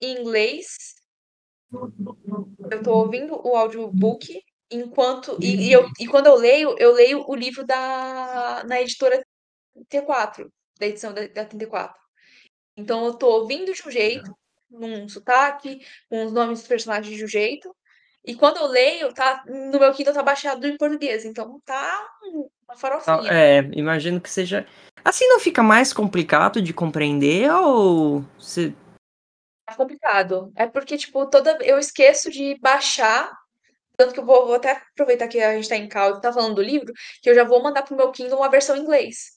em inglês. Eu tô ouvindo o audiobook enquanto. E, e, eu, e quando eu leio, eu leio o livro da, na editora T4, da edição da, da 34. Então eu tô ouvindo de um jeito, num sotaque, com os nomes dos personagens de um jeito. E quando eu leio, tá, no meu Kindle tá baixado em português. Então tá uma farofinha. É, imagino que seja. Assim não fica mais complicado de compreender ou se complicado. É porque, tipo, toda. Eu esqueço de baixar. Tanto que eu vou, vou até aproveitar que a gente tá em call e tá falando do livro, que eu já vou mandar pro meu Kindle uma versão em inglês.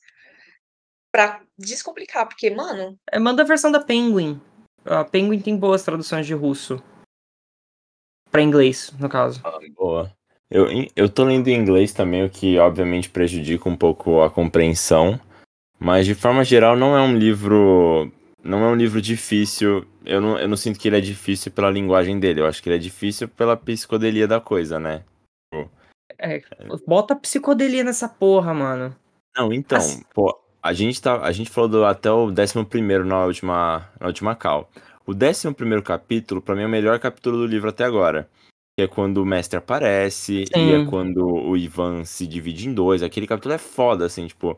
Pra descomplicar, porque, mano. É, manda a versão da Penguin. A Penguin tem boas traduções de russo. Pra inglês, no caso. Ah, boa. Eu, eu tô lendo em inglês também, o que obviamente prejudica um pouco a compreensão. Mas de forma geral não é um livro. Não é um livro difícil. Eu não, eu não sinto que ele é difícil pela linguagem dele. Eu acho que ele é difícil pela psicodelia da coisa, né? É, bota psicodelia nessa porra, mano. Não, então, Assim- pô, a gente tá, a gente falou do, até o 11 na última, na última call. O 11 capítulo, pra mim, é o melhor capítulo do livro até agora. Que é quando o mestre aparece, e é Sim. quando o Ivan se divide em dois. Aquele capítulo é foda, assim, tipo.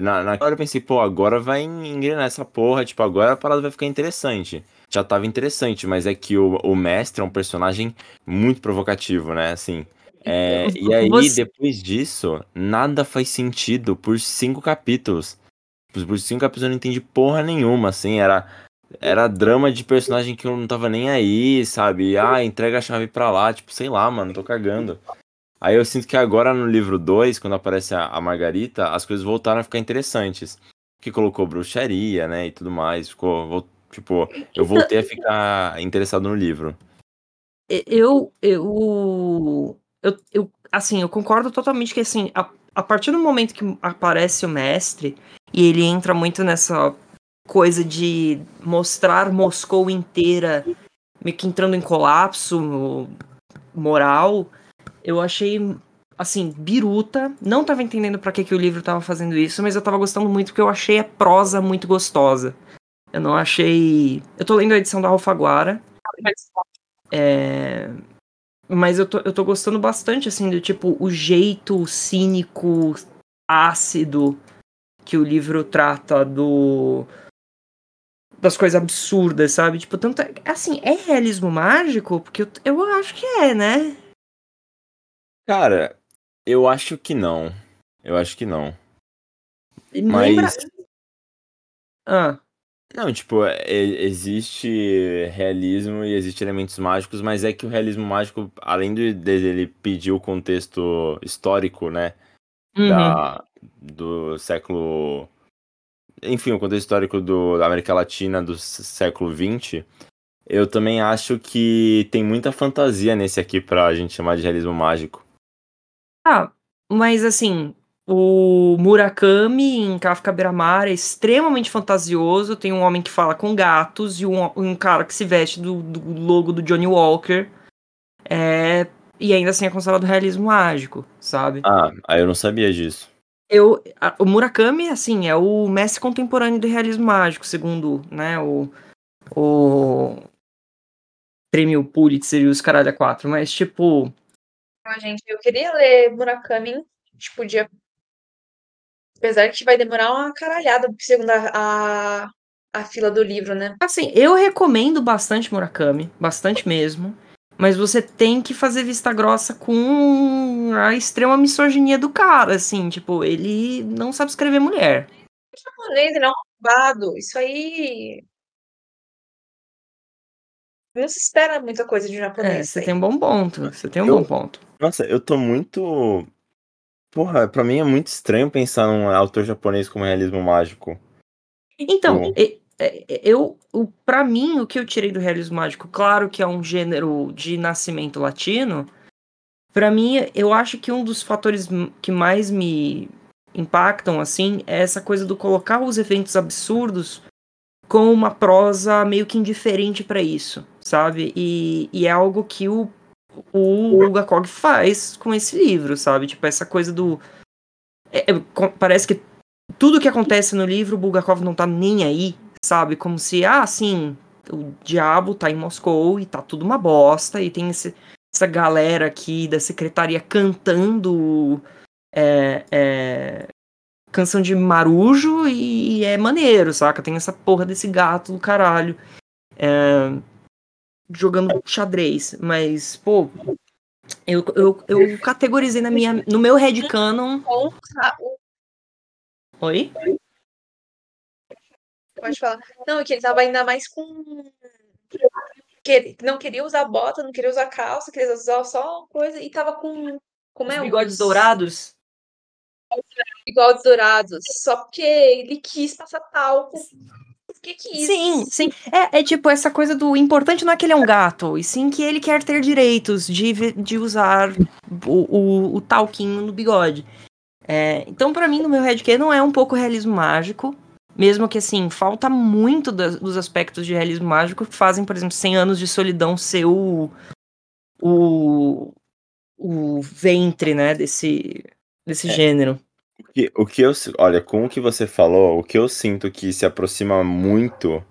Na, naquela hora eu pensei, pô, agora vai engrenar essa porra, tipo, agora a parada vai ficar interessante. Já tava interessante, mas é que o, o mestre é um personagem muito provocativo, né, assim. É, e aí, Você- depois disso, nada faz sentido por cinco capítulos. Por por cinco capítulos eu não entendi porra nenhuma, assim, era, era drama de personagem que eu não tava nem aí, sabe? Ah, entrega a chave pra lá, tipo, sei lá, mano, tô cagando. Aí eu sinto que agora no livro 2, quando aparece a, a Margarita, as coisas voltaram a ficar interessantes. Que colocou bruxaria, né, e tudo mais, ficou, tipo, eu voltei a ficar interessado no livro. Eu, eu, eu, eu, assim, eu concordo totalmente que, assim, a, a partir do momento que aparece o mestre e ele entra muito nessa coisa de mostrar Moscou inteira meio que entrando em colapso moral, eu achei, assim, biruta. Não tava entendendo pra que, que o livro tava fazendo isso, mas eu tava gostando muito porque eu achei a prosa muito gostosa. Eu não achei. Eu tô lendo a edição da Alfaguara. É... Mas eu tô, eu tô gostando bastante, assim, do tipo, o jeito cínico, ácido que o livro trata do. das coisas absurdas, sabe? Tipo, tanto. é- Assim, é realismo mágico? Porque eu, eu acho que é, né? Cara, eu acho que não. Eu acho que não. Mas. Lembra. Ah, Não, tipo, é- existe realismo e existe elementos mágicos, mas é que o realismo mágico, além de dele pedir o contexto histórico, né, uhum. da, do século. Enfim, o contexto histórico do, da América Latina do século XX, eu também acho que tem muita fantasia nesse aqui pra gente chamar de realismo mágico. Ah, mas assim, o Murakami em Kafka Beira-Mar é extremamente fantasioso. Tem um homem que fala com gatos e um, um cara que se veste do, do logo do Johnny Walker. É, e ainda assim é considerado realismo mágico, sabe? Ah, aí eu não sabia disso. Eu, a- o Murakami, assim, é o mestre contemporâneo do realismo mágico, segundo, né, o, o prêmio Pulitzer e os caralho a quatro. Mas, tipo, Ah, gente, eu queria ler Murakami, a gente podia. Apesar que vai demorar uma caralhada, segundo a, a, a fila do livro, né? Assim, eu recomendo bastante Murakami, bastante mesmo. Mas você tem que fazer vista grossa com a extrema misoginia do cara, assim, tipo, ele não sabe escrever mulher. O japonês, ele é um roubado. Isso aí. Não se espera muita coisa de um É, japonês. você aí. tem um bom ponto, você tem um Eu- bom ponto. Nossa, eu tô muito. Porra, pra mim é muito estranho pensar num autor japonês como realismo mágico. Então, Bom. e- e- eu, o, pra mim, o que eu tirei do realismo mágico, claro que é um gênero de nascimento latino, pra mim, eu acho que um dos fatores que mais me impactam, assim, é essa coisa do colocar os eventos absurdos com uma prosa meio que indiferente pra isso, sabe? E, e é algo que o, o Bulgakov faz com esse livro, sabe? Tipo, essa coisa do... é- é, parece que tudo que acontece no livro, o Bulgakov não tá nem aí, sabe? Como se, ah, sim, o diabo tá em Moscou e tá tudo uma bosta, e tem esse, essa galera aqui da secretaria cantando é, é, canção de marujo e é maneiro, saca? Tem essa porra desse gato do caralho. É, jogando xadrez, mas, pô, eu, eu, eu categorizei na minha, no meu headcanon... Oi? Pode falar. Não, que ele tava ainda mais com. Que não queria usar bota, não queria usar calça, queria usar só coisa e tava com. Como é? Os bigodes dourados? Bigodes dourados. Só porque ele quis passar talco. Porque quis. Sim, sim. É, é tipo essa coisa do importante não é que ele é um gato, e sim que ele quer ter direitos de, de usar o, o, o talquinho no bigode. É, então, para mim, no meu headcanon não é um pouco realismo mágico. Mesmo que, assim, falta muito das, dos aspectos de realismo mágico que fazem, por exemplo, 100 anos de solidão ser o, o, o ventre, né, desse, desse é. gênero. O que, o que eu, olha, com o que você falou, o que eu sinto que se aproxima muito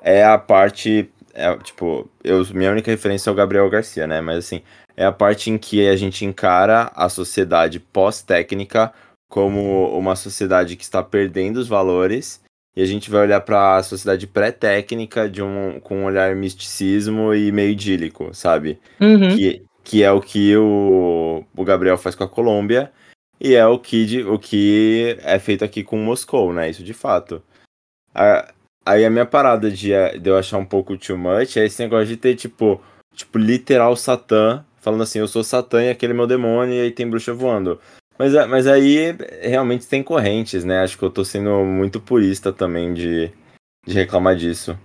é a parte, é, tipo, eu, minha única referência é o Gabriel Garcia, né, mas assim, é a parte em que a gente encara a sociedade pós-técnica como uma sociedade que está perdendo os valores e a gente vai olhar para a sociedade pré-técnica de um, com um olhar misticismo e meio idílico, sabe? Uhum. Que, que é o que o, o Gabriel faz com a Colômbia e é o que, o que é feito aqui com Moscou, né? Isso de fato. Aí a minha parada de, de eu achar um pouco too much é esse negócio de ter, tipo, tipo literal Satã, falando assim, eu sou Satã e aquele é meu demônio e aí tem bruxa voando. Mas, mas aí realmente tem correntes, né? Acho que eu tô sendo muito purista também de, de reclamar disso.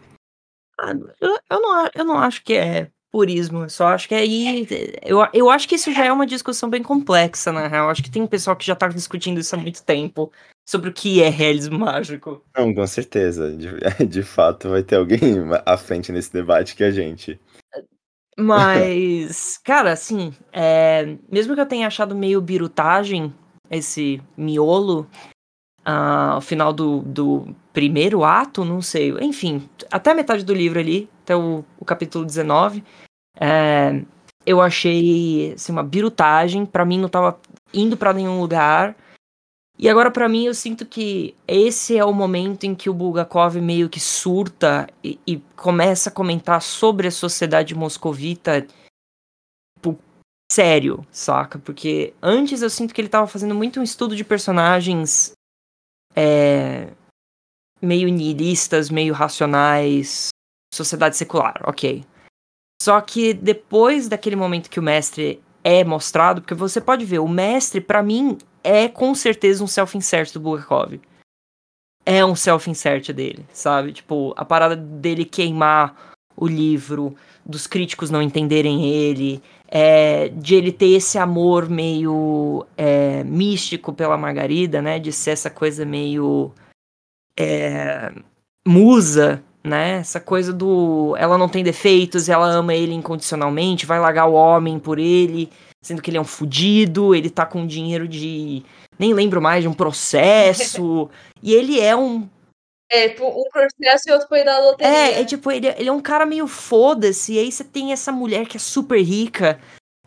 Ah, eu, eu, não, eu não acho que é purismo, só acho que aí. Eu, eu acho que isso já é uma discussão bem complexa, na real. Acho que tem pessoal que já tá discutindo isso há muito tempo sobre o que é realismo mágico. Não, com certeza. De, de fato, vai ter alguém à frente nesse debate que a gente. Mas, cara, assim, é, mesmo que eu tenha achado meio birutagem esse miolo uh, ao final do, do primeiro ato, não sei, enfim, até a metade do livro ali, até o, o capítulo 19, é, eu achei assim, uma birutagem, para mim não tava indo para nenhum lugar. E agora, para mim, eu sinto que esse é o momento em que o Bulgakov meio que surta e, e começa a comentar sobre a sociedade moscovita tipo, sério, saca? Porque antes eu sinto que ele tava fazendo muito um estudo de personagens é, meio nihilistas, meio racionais, sociedade secular, ok. Só que depois daquele momento que o mestre é mostrado, porque você pode ver, o mestre, para mim, é com certeza um self-insert do Bulgakov. É um self-insert dele, sabe? Tipo, a parada dele queimar o livro, dos críticos não entenderem ele, é, de ele ter esse amor meio é, místico pela Margarida, né? De ser essa coisa meio é, musa, né? Essa coisa do ela não tem defeitos, ela ama ele incondicionalmente, vai largar o homem por ele sendo que ele é um fudido, ele tá com dinheiro de. nem lembro mais, de um processo. e ele é um. É, tipo, um processo e outro foi da loteria. É, é tipo, ele, ele é um cara meio foda-se. E aí você tem essa mulher que é super rica.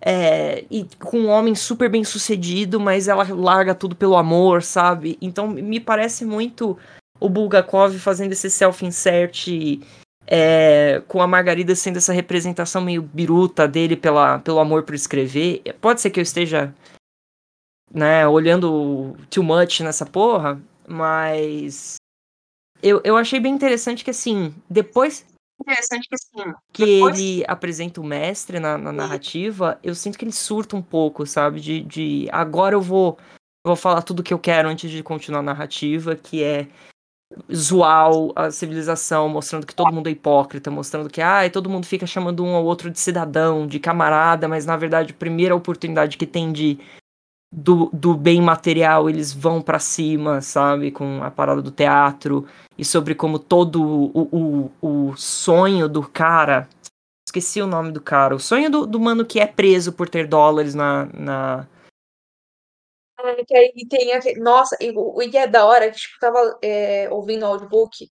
É, e com um homem super bem sucedido, mas ela larga tudo pelo amor, sabe? Então me parece muito o Bulgakov fazendo esse self-insert é, com a Margarida sendo essa representação meio biruta dele pela, pelo amor por escrever. Pode ser que eu esteja né, olhando too much nessa porra, mas eu, eu achei bem interessante que assim, depois interessante que assim, que depois... ele apresenta o mestre na, na, narrativa, eu sinto que ele surta um pouco, sabe? De, de agora eu vou vou falar tudo o que eu quero antes de continuar a narrativa, que é zoar a civilização, mostrando que todo mundo é hipócrita, mostrando que ah, todo mundo fica chamando um ao outro de cidadão, de camarada, mas na verdade a primeira oportunidade que tem de do, do bem material eles vão para cima, sabe, com a parada do teatro e sobre como todo o, o, o sonho do cara esqueci o nome do cara, o sonho do, do mano que é preso por ter dólares na, na que aí tem aquele. Nossa, e o e é da hora que, tipo, tava é, ouvindo o audiobook.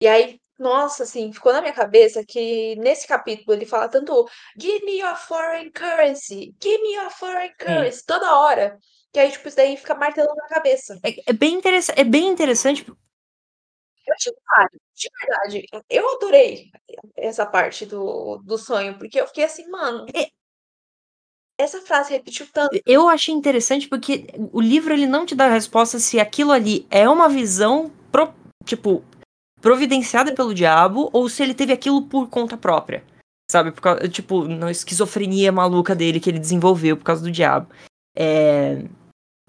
E aí Nossa, assim, ficou na minha cabeça que nesse capítulo ele fala tanto "Give me your foreign currency, give me your foreign currency", toda hora, que aí, tipo, isso daí fica martelando na cabeça. É, é bem, interessa é bem interessante. Eu tive vários, de verdade. Eu adorei essa parte do, do sonho, porque eu fiquei assim, mano. Essa frase repetiu tanto. Eu achei interessante porque o livro ele não te dá a resposta se aquilo ali é uma visão, pro, tipo, providenciada pelo diabo ou se ele teve aquilo por conta própria. Sabe? Por causa, tipo, na esquizofrenia maluca dele que ele desenvolveu por causa do diabo. É...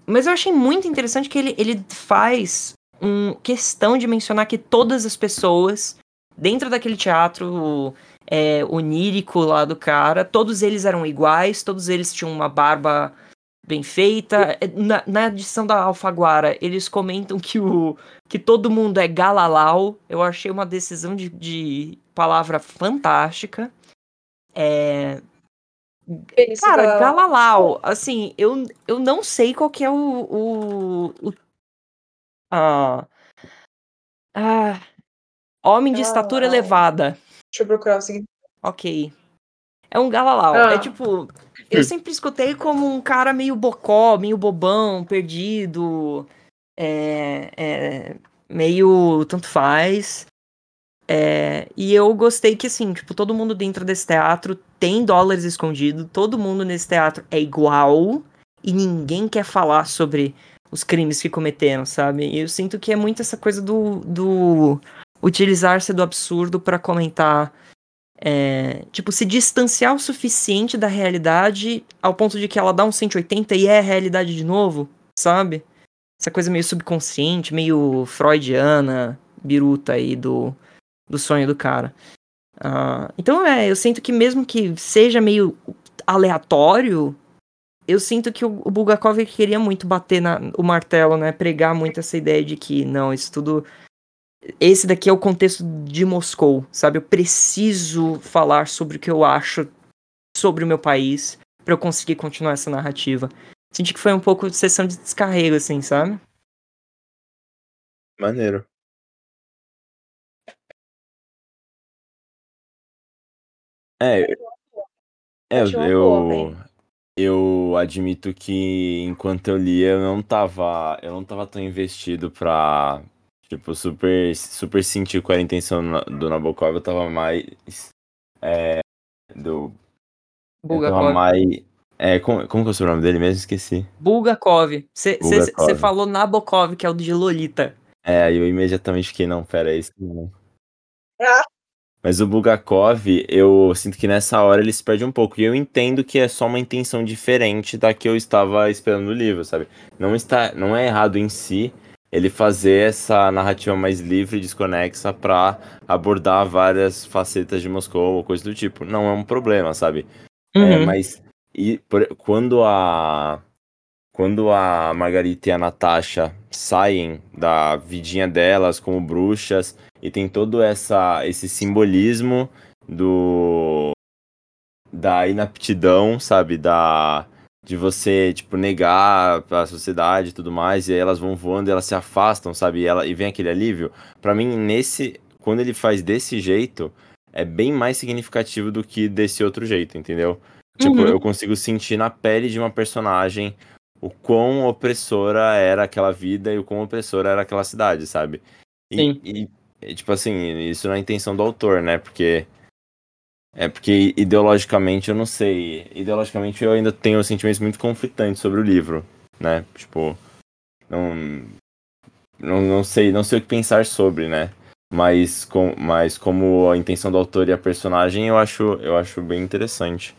Mas eu achei muito interessante que ele, ele faz um, questão de mencionar que todas as pessoas dentro daquele teatro é, onírico lá do cara, todos eles eram iguais, todos eles tinham uma barba bem feita. É, na, na edição da Alfaguara, eles comentam que, o, que todo mundo é galalau. Eu achei uma decisão de, de palavra fantástica. É... Cara, Galalau, assim, eu, eu não sei qual que é o, o, o ah, ah, homem de estatura elevada. Deixa eu procurar o seguinte. Ok. É um galalau. Ah. É tipo. Eu sempre escutei como um cara meio bocó, meio bobão, perdido. É, é, meio tanto faz. É, e eu gostei que, assim, tipo, todo mundo dentro desse teatro tem dólares escondidos, todo mundo nesse teatro é igual e ninguém quer falar sobre os crimes que cometeram, sabe? E eu sinto que é muito essa coisa do, do utilizar-se do absurdo para comentar. É, tipo, se distanciar o suficiente da realidade ao ponto de que ela dá um 180 e é a realidade de novo, sabe? Essa coisa meio subconsciente, meio freudiana, biruta aí do, do sonho do cara. Uh, então, é, eu sinto que mesmo que seja meio aleatório, eu sinto que o, o Bulgakov queria muito bater na, o martelo, né? Pregar muito essa ideia de que, não, isso tudo. Esse daqui é o contexto de Moscou, sabe? Eu preciso falar sobre o que eu acho sobre o meu país para eu conseguir continuar essa narrativa. Senti que foi um pouco de sessão de descarrego, assim, sabe? Maneiro. É, é eu, eu, eu admito que enquanto eu lia, eu não tava, eu não tava tão investido pra, tipo, super, super sentir qual era a intenção do Nabokov, eu tava mais, é, do... Bulgakov. Eu tava mais... É, como, como que é o sobrenome dele mesmo? Esqueci. Bulgakov. Você falou Nabokov, que é o de Lolita. É, aí eu imediatamente fiquei, não, pera, é isso não. Ah, Mas o Bulgakov, eu sinto que nessa hora ele se perde um pouco. E eu entendo que é só uma intenção diferente da que eu estava esperando no livro, sabe? Não, está, não é errado em si ele fazer essa narrativa mais livre e desconexa para abordar várias facetas de Moscou ou coisa do tipo. Não é um problema, sabe? É, Uhum. mas e, por- quando a quando a Margarita e a Natasha saem da vidinha delas como bruxas e tem todo essa, esse simbolismo do da inaptidão, sabe, da de você tipo negar a sociedade e tudo mais e aí elas vão voando, e elas se afastam, sabe, e ela e vem aquele alívio. Pra mim nesse quando ele faz desse jeito é bem mais significativo do que desse outro jeito, entendeu? Tipo, Uhum. eu consigo sentir na pele de uma personagem o quão opressora era aquela vida e o quão opressora era aquela cidade, sabe? E, Sim. e, e, tipo assim, isso não é a intenção do autor, né? Porque. É porque ideologicamente eu não sei. Ideologicamente eu ainda tenho sentimentos muito conflitantes sobre o livro, né? Tipo. Não. Não, não sei, não sei o que pensar sobre, né? Mas, com, mas como a intenção do autor e a personagem, eu acho, eu acho bem interessante.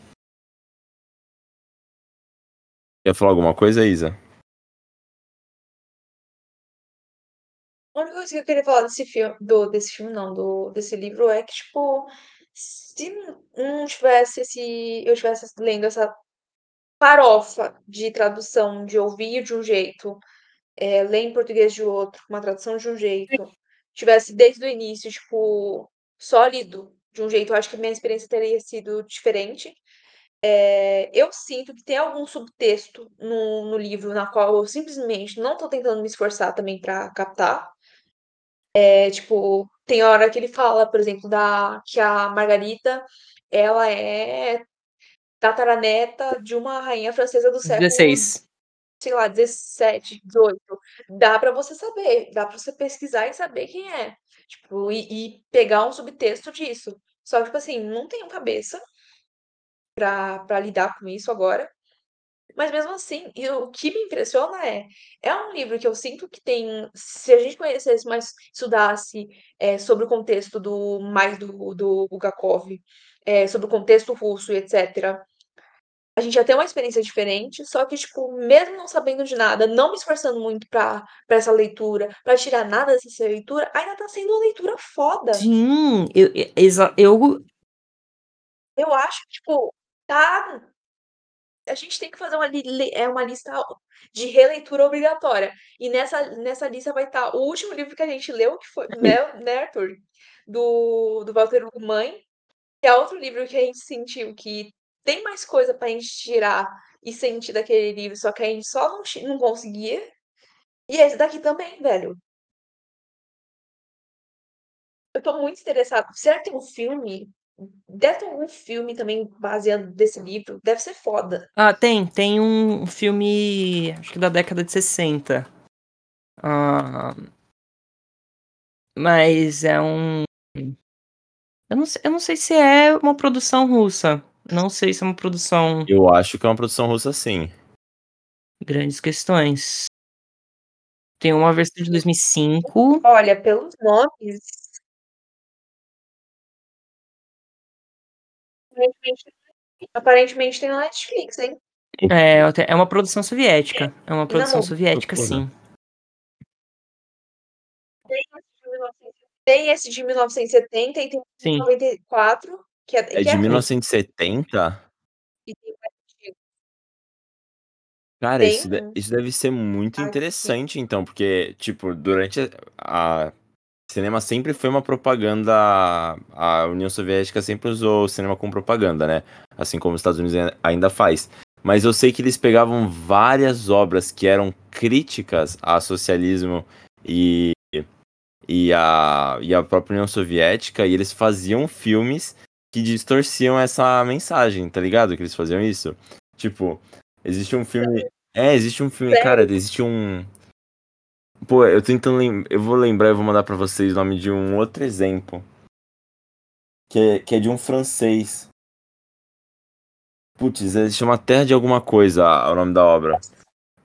Quer falar alguma coisa, Isa? A única coisa que eu queria falar desse filme, do, desse filme não, do, desse livro é que, tipo, se não tivesse esse, eu tivesse lendo essa farofa de tradução, de ouvir de um jeito, é, ler em português de outro, uma tradução de um jeito, tivesse desde o início, tipo, sólido de um jeito, eu acho que a minha experiência teria sido diferente. É, eu sinto que tem algum subtexto no, no livro na qual eu simplesmente não tô tentando me esforçar também para captar. É tipo, tem hora que ele fala, por exemplo, da que a Margarita, ela é tataraneta de uma rainha francesa do século 16. sei lá, 17, 18. Dá pra você saber, dá pra você pesquisar e saber quem é. Tipo, e, e pegar um subtexto disso. Só que, tipo assim, não tenho cabeça pra lidar com isso agora. Mas mesmo assim, e o que me impressiona é, é um livro que eu sinto que tem, se a gente conhecesse mais, estudasse é, sobre o contexto do mais do, do Bulgakov, é, sobre o contexto russo e etc., a gente ia ter uma experiência diferente, só que, tipo, mesmo não sabendo de nada, não me esforçando muito pra, pra essa leitura, pra tirar nada dessa leitura, ainda tá sendo uma leitura foda. Sim, eu, eu, eu Eu acho que, tipo, tá. A gente tem que fazer uma, é uma lista de releitura obrigatória. E nessa, nessa lista vai estar o último livro que a gente leu, que foi, né, Arthur? Do, do Walter Mãe, que é outro livro que a gente sentiu que tem mais coisa pra gente tirar e sentir daquele livro, só que a gente só não, não conseguia. E esse daqui também, velho. Eu tô muito interessada. Será que tem um filme? Deve ter algum filme também baseado desse livro. Deve ser foda. Ah, tem, tem um filme, acho que da década de 60. Ah, mas é um. Eu não, sei, eu não sei se é uma produção russa. Não sei se é uma produção. Eu acho que é uma produção russa, sim. Grandes questões. Tem uma versão de 2005. Olha, pelos nomes. Aparentemente, aparentemente tem na Netflix, hein? É, é uma produção soviética. É uma produção não. soviética, sim. Tem esse de 1970 e tem um de Sim. 94, que é, É que de é 1970? e tem mais antigo. Cara, isso, de- isso deve ser muito interessante, então, porque, tipo, durante a. Cinema sempre foi uma propaganda. A União Soviética sempre usou o cinema como propaganda, né? Assim como os Estados Unidos ai- ainda faz. Mas eu sei que eles pegavam várias obras que eram críticas ao socialismo e, e, a, e a própria União Soviética, e eles faziam filmes que distorciam essa mensagem, tá ligado? Que eles faziam isso. Tipo, existe um filme. É, existe um filme, cara, existe um. Pô, eu tentando lembrar. Eu vou lembrar, eu vou mandar pra vocês o nome de um outro exemplo. Que é, que é de um francês. Putz, ele chama Terra de Alguma Coisa, o nome da obra.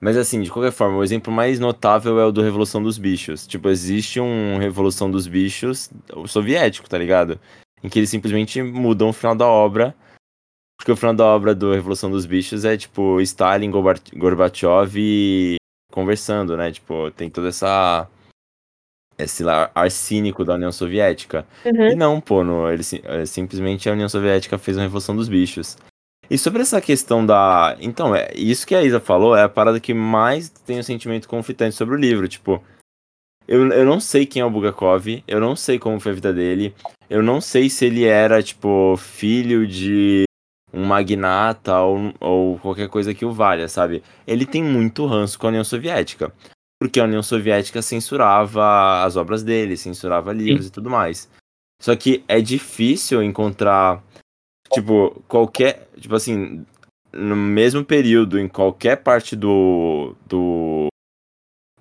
Mas assim, de qualquer forma, o exemplo mais notável é o do Revolução dos Bichos. Tipo, existe um Revolução dos Bichos soviético, tá ligado? Em que eles simplesmente mudam o final da obra. Porque o final da obra do Revolução dos Bichos é, tipo, Stalin, Gorba- Gorbachev e conversando, né? Tipo, tem toda essa. Esse ar ar cínico da União Soviética. E não, pô, no, ele, é, simplesmente a União Soviética fez uma Revolução dos Bichos. E sobre essa questão da. Então, é isso que a Isa falou é a parada que mais tem um sentimento conflitante sobre o livro. Tipo, eu, eu não sei quem é o Bulgakov, eu não sei como foi a vida dele, eu não sei se ele era, tipo, filho de um magnata ou, ou qualquer coisa que o valha, sabe? Ele tem muito ranço com a União Soviética. Porque a União Soviética censurava as obras dele, censurava livros e tudo mais. Só que é difícil encontrar, tipo, qualquer. Tipo assim, no mesmo período, em qualquer parte do. do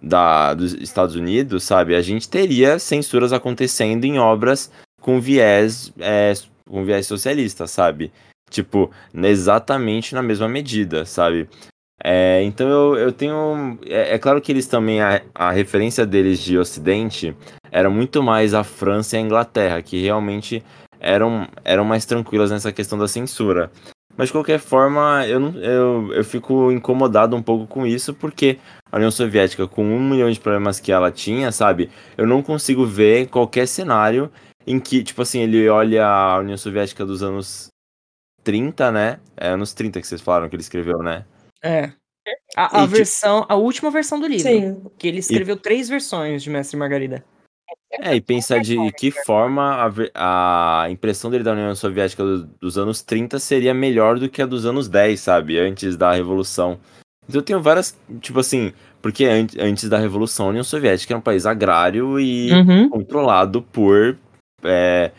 da, dos Estados Unidos, sabe? A gente teria censuras acontecendo em obras com viés, é, com viés socialista, sabe? Tipo, exatamente na mesma medida, sabe? É, então eu, eu tenho. É, é claro que eles também. A, a referência deles de Ocidente era muito mais a França e a Inglaterra, que realmente eram, eram mais tranquilas nessa questão da censura. Mas de qualquer forma, eu, eu, eu fico incomodado um pouco com isso, porque a União Soviética, com um milhão de problemas que ela tinha, sabe? Eu não consigo ver qualquer cenário em que, tipo assim, ele olha a União Soviética dos anos 30, né? É anos 30 que vocês falaram que ele escreveu, né? É. A, a E versão, a última versão do livro. Sim. Que ele escreveu três versões de Mestre e Margarida. É, e pensar de que forma a, a impressão dele da União Soviética do- dos anos 30 seria melhor do que a dos anos 10, sabe? Antes da Revolução. Então eu tenho várias, tipo assim, porque an antes da Revolução, a União Soviética era um país agrário e Uhum. controlado por é,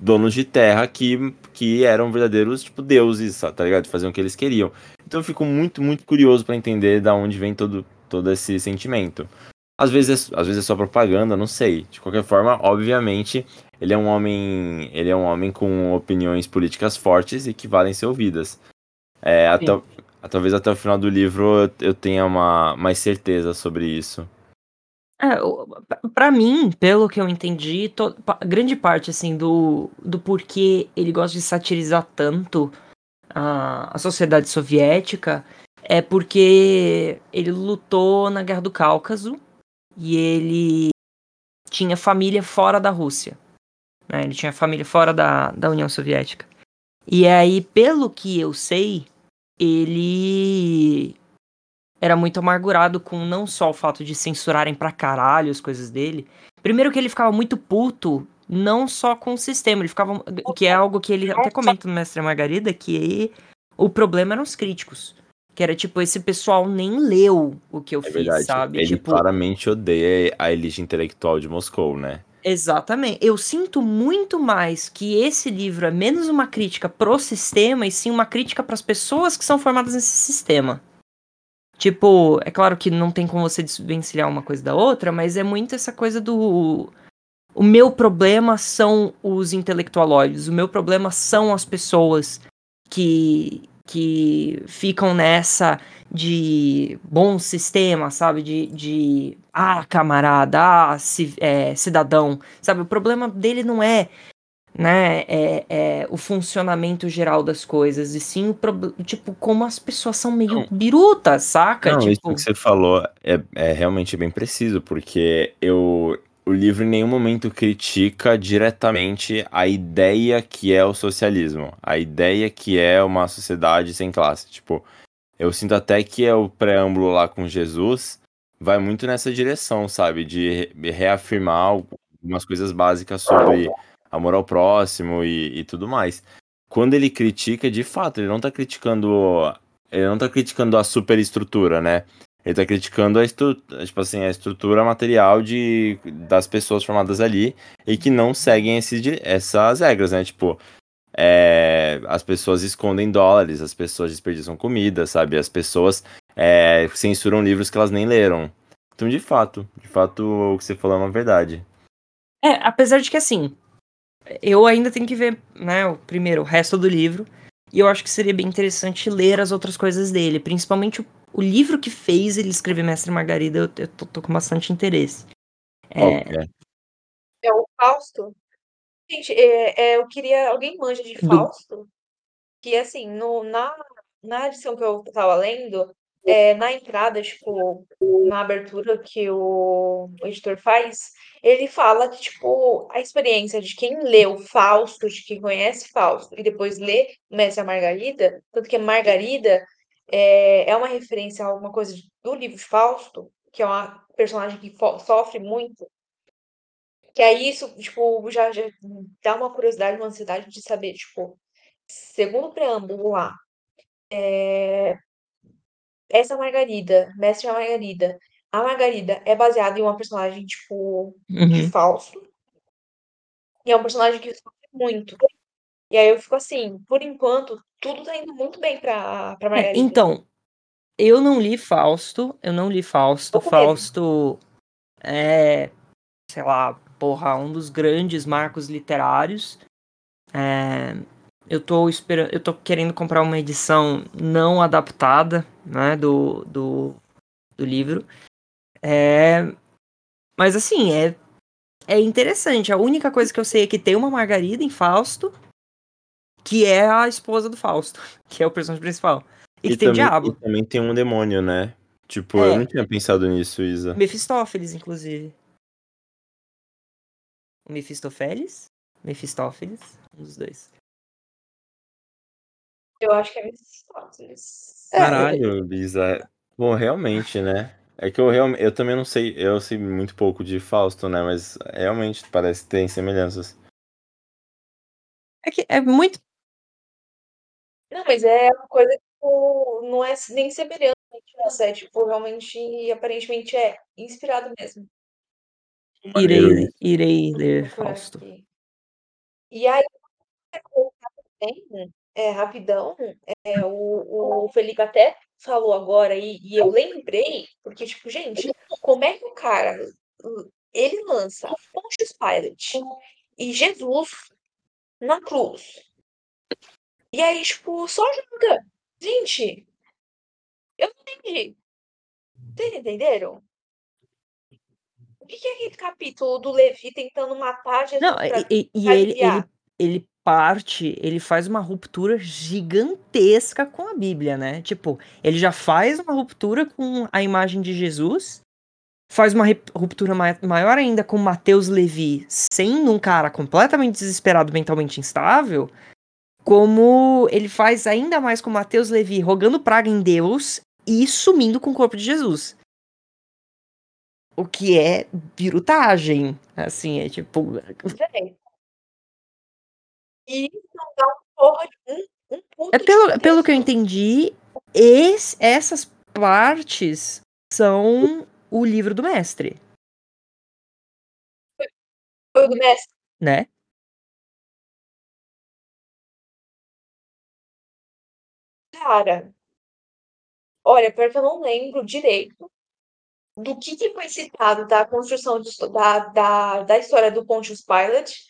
donos de terra que, que eram verdadeiros, tipo, deuses, tá ligado? Faziam o que eles queriam. Então eu fico muito, muito curioso pra entender da onde vem todo, todo esse sentimento. Às vezes, às vezes é só propaganda, não sei. De qualquer forma, obviamente, ele é um homem, ele é um homem com opiniões políticas fortes e que valem ser ouvidas. É, até, talvez até o final do livro eu, eu tenha uma, mais certeza sobre isso. É, pra mim, pelo que eu entendi, to- grande parte assim do, do porquê ele gosta de satirizar tanto a, a sociedade soviética é porque ele lutou na Guerra do Cáucaso e ele tinha família fora da Rússia. né? Ele tinha família fora da, da União Soviética. E aí, pelo que eu sei, ele era muito amargurado com não só o fato de censurarem pra caralho as coisas dele. Primeiro que ele ficava muito puto, não só com o sistema, ele ficava. Que é algo que ele até comenta no Mestre Margarida, que o problema eram os críticos. Que era tipo, esse pessoal nem leu o que eu É fiz, verdade. sabe? Ele tipo, claramente odeia a elite intelectual de Moscou, né? Exatamente. Eu sinto muito mais que esse livro é menos uma crítica pro sistema e sim uma crítica pras pessoas que são formadas nesse sistema. Tipo, é claro que não tem como você desvencilhar uma coisa da outra, mas é muito essa coisa do. O meu problema são os intelectualoides, o meu problema são as pessoas que, que ficam nessa de bom sistema, sabe? De, de ah, camarada, ah, é, cidadão, sabe? O problema dele não é, né, é, é o funcionamento geral das coisas, e sim o tipo, como as pessoas são meio Não. birutas, saca? Não, isso tipo, que você falou é, é realmente bem preciso, porque eu, o livro em nenhum momento critica diretamente a ideia que é o socialismo, a ideia que é uma sociedade sem classe. Tipo, eu sinto até que é o preâmbulo lá com Jesus vai muito nessa direção, sabe? De re- reafirmar algumas coisas básicas sobre amor ao próximo e, e tudo mais. Quando ele critica, de fato, ele não tá criticando ele não tá criticando a superestrutura, né? Ele tá criticando a, estru tipo assim, a estrutura material de, das pessoas formadas ali e que não seguem esses, di- essas regras, né? Tipo, é, as pessoas escondem dólares, as pessoas desperdiçam comida, sabe? As pessoas é, censuram livros que elas nem leram. Então, de fato, de fato, o que você falou é uma verdade. É, apesar de que assim, eu ainda tenho que ver, né, o primeiro, o resto do livro, e eu acho que seria bem interessante ler as outras coisas dele, principalmente o, o livro que fez ele escrever Mestre Margarida, eu, eu tô, tô com bastante interesse. É, é? O Fausto. Gente, é, é, eu queria. Alguém manja de Do- Fausto? Que assim, no, na, na edição que eu tava lendo, é, na entrada, tipo, na abertura que o, o editor faz, ele fala que, tipo, a experiência de quem leu Fausto, de quem conhece Fausto, e depois lê Mestre Margarida, tanto que Margarida é, é uma referência a alguma coisa do livro de Fausto, que é uma personagem que sofre muito. Que aí isso, tipo, já, já dá uma curiosidade, uma ansiedade de saber, tipo, segundo o preâmbulo lá, essa Margarida, Mestre e a Margarida, a Margarida é baseada em uma personagem, tipo, de Uhum. Fausto, e é um personagem que sofre muito. E aí eu fico assim, por enquanto, tudo tá indo muito bem pra, pra É, Margarida. então, eu não li Fausto, eu não li Fausto. Fausto é, sei lá, porra, um dos grandes marcos literários. É, eu tô esperando, eu tô querendo comprar uma edição não adaptada, né, do, do, do livro. É, mas assim, é, é interessante. A única coisa que eu sei é que tem uma Margarida em Fausto, que é a esposa do Fausto, que é o personagem principal. E que tem o também, diabo. e também tem um demônio, né? Tipo, eu É. não tinha pensado nisso, Isa. Mefistófeles, inclusive. O Mefistofélis? Mefistófeles? Um dos dois. Eu acho que é Aristóteles. É, Caralho, Isa. Bom, realmente, né? É que eu realmente, eu também não sei, eu sei muito pouco de Fausto, né? Mas realmente parece que tem semelhanças. É que é muito. Não, mas é uma coisa que tipo, não é nem semelhante. essa, é tipo, realmente, aparentemente é inspirado mesmo. Maneiro Irei, isso. irei ler Fausto. aqui. E aí, também, é, rapidão, é, o, o Felipe até falou agora e, e eu lembrei, porque, tipo, gente, como é que o cara, ele lança Pontius Pilate e Jesus na cruz. E aí, tipo, só joga. Gente, eu não entendi. Vocês entenderam? O que, é aquele capítulo do Levi tentando matar Jesus Não, pra, e, e- pra ele, ele? Ele parte, ele faz uma ruptura gigantesca com a Bíblia, né? Tipo, ele já faz uma ruptura com a imagem de Jesus, faz uma ruptura mai- maior ainda com Mateus Levi, sendo um cara completamente desesperado, mentalmente instável, como ele faz ainda mais com Mateus Levi, rogando praga em Deus e sumindo com o corpo de Jesus. O que é virutagem, assim, é tipo... Véi. E isso não dá um porra de um, um puto É de pelo, pelo que eu entendi, es- essas partes são o livro do mestre, Foi o do mestre. né? Cara, olha, pior que eu não lembro direito do que, que foi citado da construção de da, da, da história do Pontius Pilate.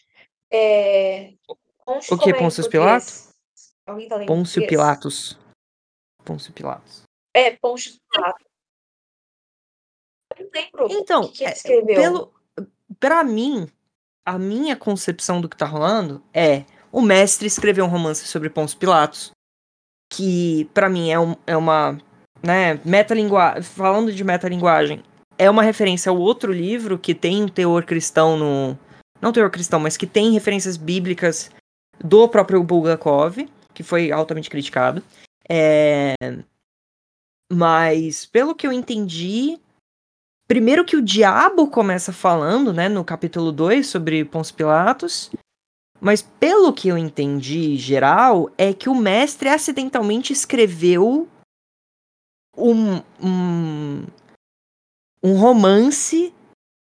É, O que, Pôncio? Alguém tá lendo em Pôncio? Pilatos. Pôncio Pilatos. É, Pontius Pilatos. Eu não lembro o Então, que, que ele é, escreveu. pelo, pra mim, a minha concepção do que tá rolando é o mestre escreveu um romance sobre Pôncio Pilatos, que pra mim é, um- é uma, né, metalinguagem, falando de metalinguagem, é uma referência ao outro livro que tem um teor cristão no, não teor cristão, mas que tem referências bíblicas do próprio Bulgakov, que foi altamente criticado. É, mas, pelo que eu entendi, primeiro que o diabo começa falando, né, no capítulo 2 sobre Pôncio Pilatos, mas pelo que eu entendi geral, é que o mestre acidentalmente escreveu um, um, um romance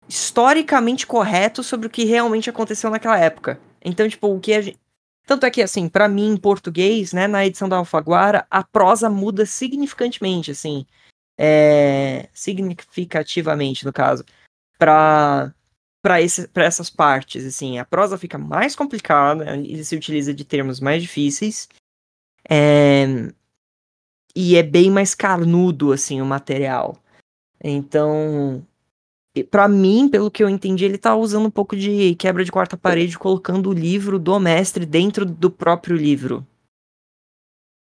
historicamente correto sobre o que realmente aconteceu naquela época. Então, tipo, o que gente... Tanto é que, assim, pra mim, em português, né, na edição da Alfaguara, a prosa muda significantemente, assim. É... Significativamente, no caso. Pra... Esse, essas partes, assim. A prosa fica mais complicada, ele se utiliza de termos mais difíceis. É... E é bem mais carnudo, assim, o material. Então, Pra mim, pelo que eu entendi, ele tá usando um pouco de quebra de quarta parede, colocando o livro do mestre dentro do próprio livro.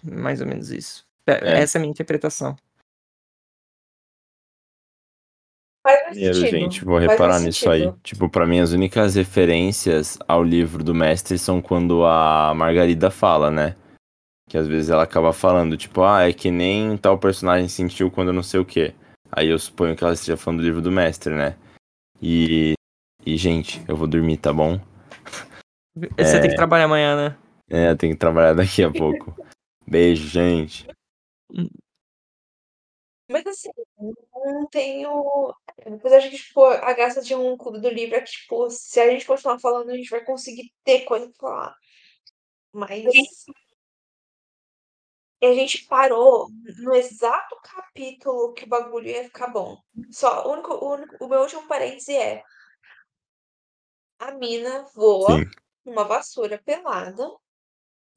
Mais ou menos isso. É- É. Essa é a minha interpretação. Maneiro, gente, vou reparar nisso aí. Tipo, pra mim, as únicas referências ao livro do mestre são quando a Margarida fala, né? Que às vezes ela acaba falando, tipo, ah, é que nem tal personagem sentiu quando não sei o quê. Aí eu suponho que ela esteja falando do livro do mestre, né? E. E, gente, eu vou dormir, tá bom? Você tem que trabalhar amanhã, né? É, eu tenho que trabalhar daqui a pouco. Beijo, gente. Mas assim, não tenho. Depois acho que, tipo, a graça de um clube do livro é que, tipo, se a gente continuar falando, a gente vai conseguir ter coisa pra falar. Mas. E a gente parou no exato capítulo que o bagulho ia ficar bom. Só, o, único, o, único- o meu último parêntese é. A mina voa Sim. numa vassoura pelada.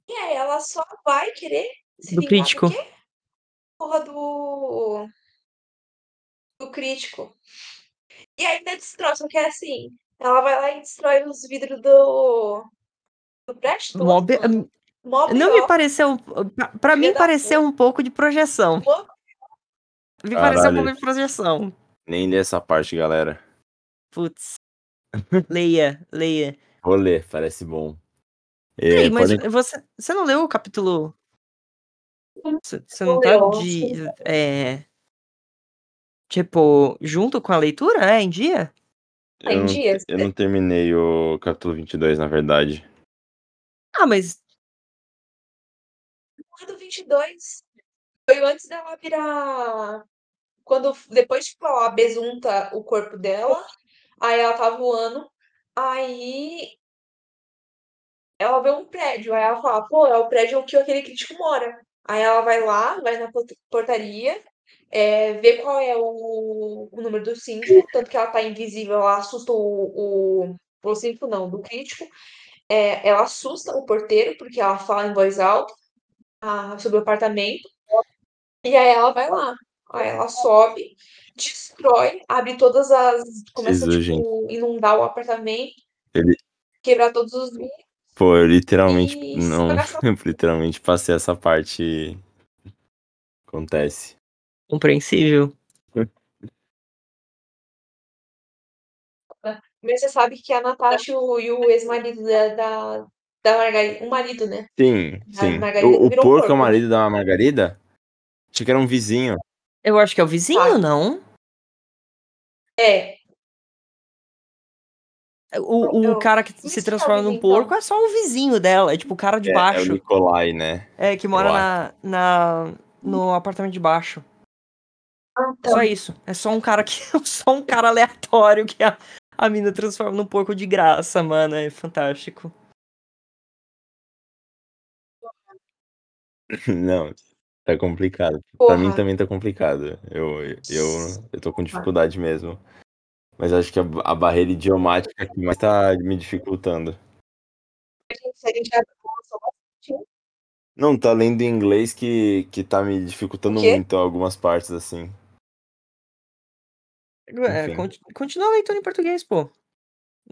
E aí ela só vai querer se Do crítico. do quê? Porra do. Do crítico. E ainda destrói, só que é assim. Ela vai lá e destrói os vidros do. Do prédio Mob. Mó não me pareceu. Filha mim pareceu um pouco de projeção. Mó- Me pareceu um Caralho. pouco de projeção. Nem li essa parte, galera. Putz. leia, leia. Vou ler, parece bom. Ei, É, mas podem- você, você não leu o capítulo. Você, você Não tá leu, de. É, tipo, junto com a leitura? É, em dia? Em eu, não, dias? eu não terminei o capítulo 22, na verdade. Ah, mas Porra do 22. Foi antes dela virar. Quando, depois que ela besunta o corpo dela, aí ela tá voando, aí ela vê um prédio, aí ela fala, pô, é o prédio que aquele crítico mora. Aí ela vai lá, vai na port- portaria, é, vê qual é o, o número do síndico, tanto que ela tá invisível, ela assusta o, o, o síndico não, do crítico. É, ela assusta o porteiro, porque ela fala em voz alta sobre o apartamento. E aí ela vai lá. Aí ela sobe, destrói, abre todas as. Começa, Jesus, tipo, inundar o apartamento, Ele, quebrar todos os vidros. pô, eu literalmente E não, eu literalmente passei essa parte. Acontece. Compreensível. Mas você sabe que a Natasha e o, e o ex-marido da, da, da Margarida. O marido, né? Sim, sim. O, o porco é o marido da Margarida? Achei que era um vizinho. Eu acho que é o vizinho, Ah. não? É. O, o Eu- cara que se é o transforma num vizinho, porco então. é só o vizinho dela, é tipo o cara de É, é o baixo. Nicolai, né? É, que mora na, na, no apartamento de baixo. Ah, tá. Só isso. É só um cara que. Só um cara aleatório que a, a mina transforma num porco de graça, mano. É fantástico. Não, tá complicado. Pra mim Porra. também tá complicado. Eu, eu, eu tô com dificuldade mesmo. Mas acho que a, a barreira idiomática que mais tá me dificultando. A gente abre só bastante. Não, tá lendo em inglês que, que tá me dificultando O quê? muito algumas partes, assim. É, Enfim. conti- continua a leitura em português, pô.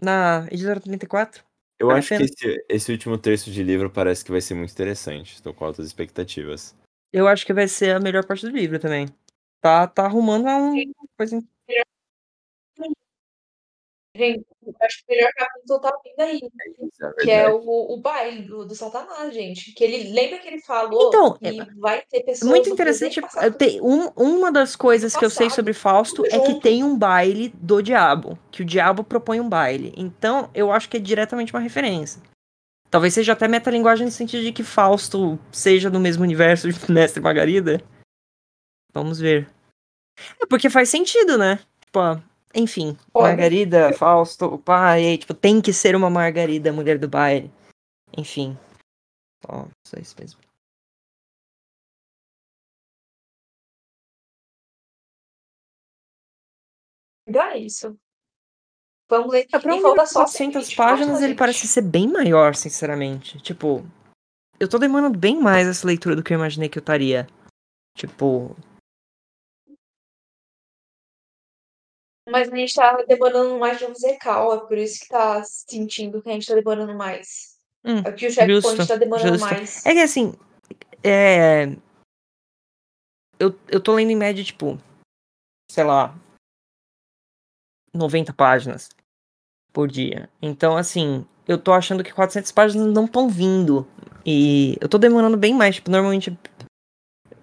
Na editora 34. Eu acho que esse, esse último terço de livro parece que vai ser muito interessante. Tô com altas expectativas. Eu acho que vai ser a melhor parte do livro também. Tá, tá arrumando uma coisa. Gente, eu acho que o melhor capítulo tá vindo aí. Isso é Que é o, o baile do, do Satanás, gente. Que ele lembra que ele falou Então, que vai ter pessoas Muito interessante. passado. Tem um, uma das coisas que eu sei passado, sobre Fausto é que tem um baile do diabo. Que o diabo propõe um baile. Então, eu acho que é diretamente uma referência. Talvez seja até metalinguagem no sentido de que Fausto seja no mesmo universo de Mestre Margarida. Vamos ver. É porque faz sentido, né? Tipo, enfim, Pode. Margarida, Fausto, o pai, aí, tipo, tem que ser uma Margarida, mulher do baile. Enfim. Ó, só isso mesmo. Então é isso. Vamos ler. É, pra um livro de só 400 120 páginas, ele parece ser bem maior, sinceramente. Tipo, eu tô demorando bem mais essa leitura do que eu imaginei que eu estaria. Tipo, Mas a gente tá demorando mais de um musical, é por isso que tá sentindo que a gente tá demorando mais. hum, É que o checkpoint justo, tá demorando justo. mais. É que assim, é. Eu, eu tô lendo em média, tipo, sei lá, 90 páginas por dia. Então, assim, eu tô achando que 400 páginas não estão vindo. E eu tô demorando bem mais. Tipo, normalmente.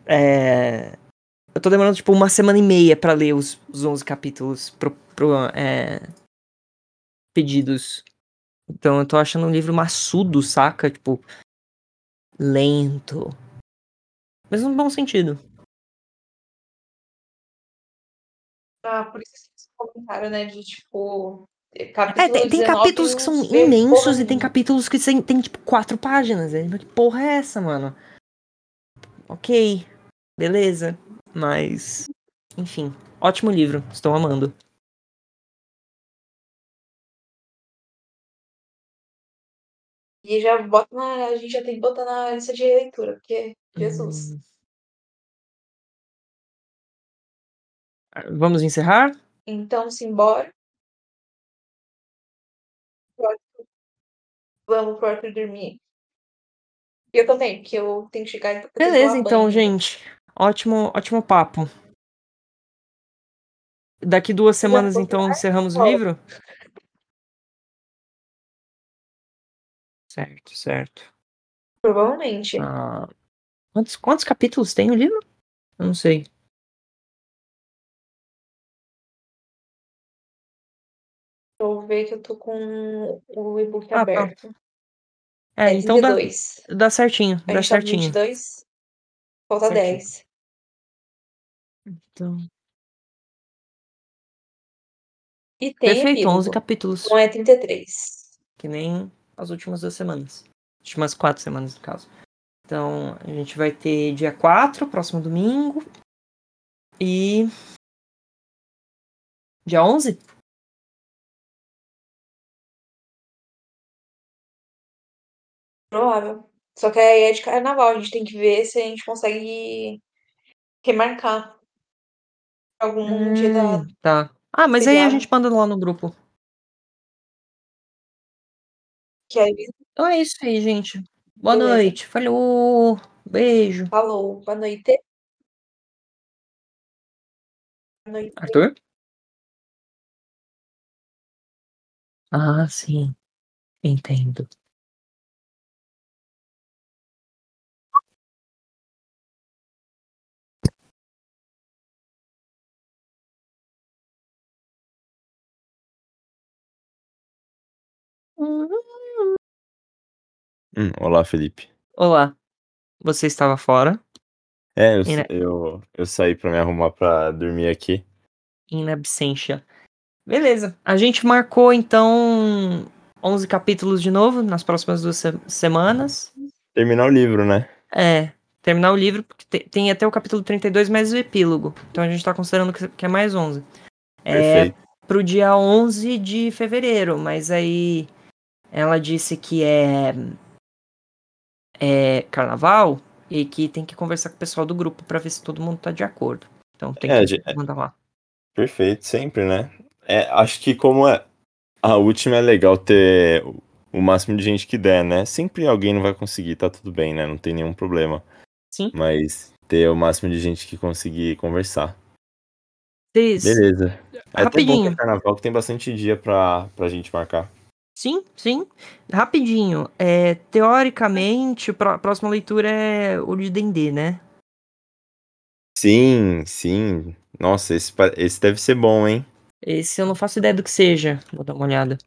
É. Eu tô demorando, tipo, uma semana e meia pra ler os, os 11 capítulos pro, pro, é, pedidos. Então eu tô achando um livro maçudo, saca? Tipo, lento. Mas no bom sentido. Ah, por isso esse comentário, né? De tipo. É, Capítulo tem, tem 19 capítulos que são imensos e tem capítulos que tem, tem, tipo, quatro páginas. Aí, Que porra é essa, mano? Ok, beleza. Mas, enfim, ótimo livro. Estou amando. E já bota na. A gente já tem que botar na lista de leitura, porque. Jesus. Hum. Vamos encerrar? Então, simbora. Vamos pro Arthur dormir. E eu também, porque eu tenho que chegar e Beleza, então, gente. Ótimo, ótimo papo. Daqui duas semanas, vou então, encerramos o livro? Certo, certo. Provavelmente. Ah, quantos, quantos capítulos tem o livro? Eu não sei. Eu ver que eu tô com o e-book Ah, tá. aberto. É, É então dá, 32. dá certinho, dá tá certinho. 22. Falta Certinho. 10. Então. E tem Perfeito, 11 epílogo. capítulos. Não é 33. Que nem as últimas duas semanas. As últimas quatro semanas, no caso. Então, a gente vai ter dia 4, próximo domingo. E. Dia 11? Provável. Só que aí é de carnaval, a gente tem que ver se a gente consegue remarcar algum dia da. Hum, tá. Ah, mas aí a feriado. gente manda lá no grupo. Que aí Então é isso aí, gente. Boa Beleza. noite. Falou. Beijo. falou. Boa noite. Boa noite. Arthur? Ah, sim. Entendo. Hum, olá, Felipe. Olá. Você estava fora, É, eu, eu, eu saí pra me arrumar pra dormir aqui. in absentia. Beleza. A gente marcou, então, 11 capítulos de novo nas próximas duas se- semanas. Terminar o livro, né? É, terminar o livro, porque te- tem até o capítulo 32 mais o epílogo. Então a gente tá considerando que que é mais 11. É Perfeito. pro dia 11 de fevereiro, mas aí ela disse que é, é carnaval e que tem que conversar com o pessoal do grupo pra ver se todo mundo tá de acordo. Então tem É, que de- mandar lá. Perfeito, sempre, né? É, acho que como é, a última é legal ter o- máximo de gente que der, né? Sempre alguém não vai conseguir, tá tudo bem, né? Não tem nenhum problema. Sim. Mas ter o máximo de gente que conseguir conversar. Vocês- Beleza. É até bom Rapidinho. que é carnaval que tem bastante dia pra, pra gente marcar. Sim, sim. Rapidinho. É, teoricamente, a próxima leitura é o de Dendê, né? Sim, sim. Nossa, esse, esse deve ser bom, hein? Esse eu não faço ideia do que seja. Vou dar uma olhada.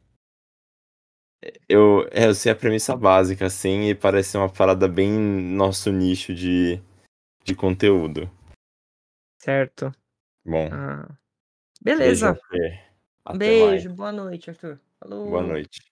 Eu, é, eu sei a premissa básica, assim, e parece uma parada bem nosso nicho de, de conteúdo. Certo. Bom, Ah, beleza. beijo. Até Beijo. mais. Boa noite, Arthur. Falou. Boa noite.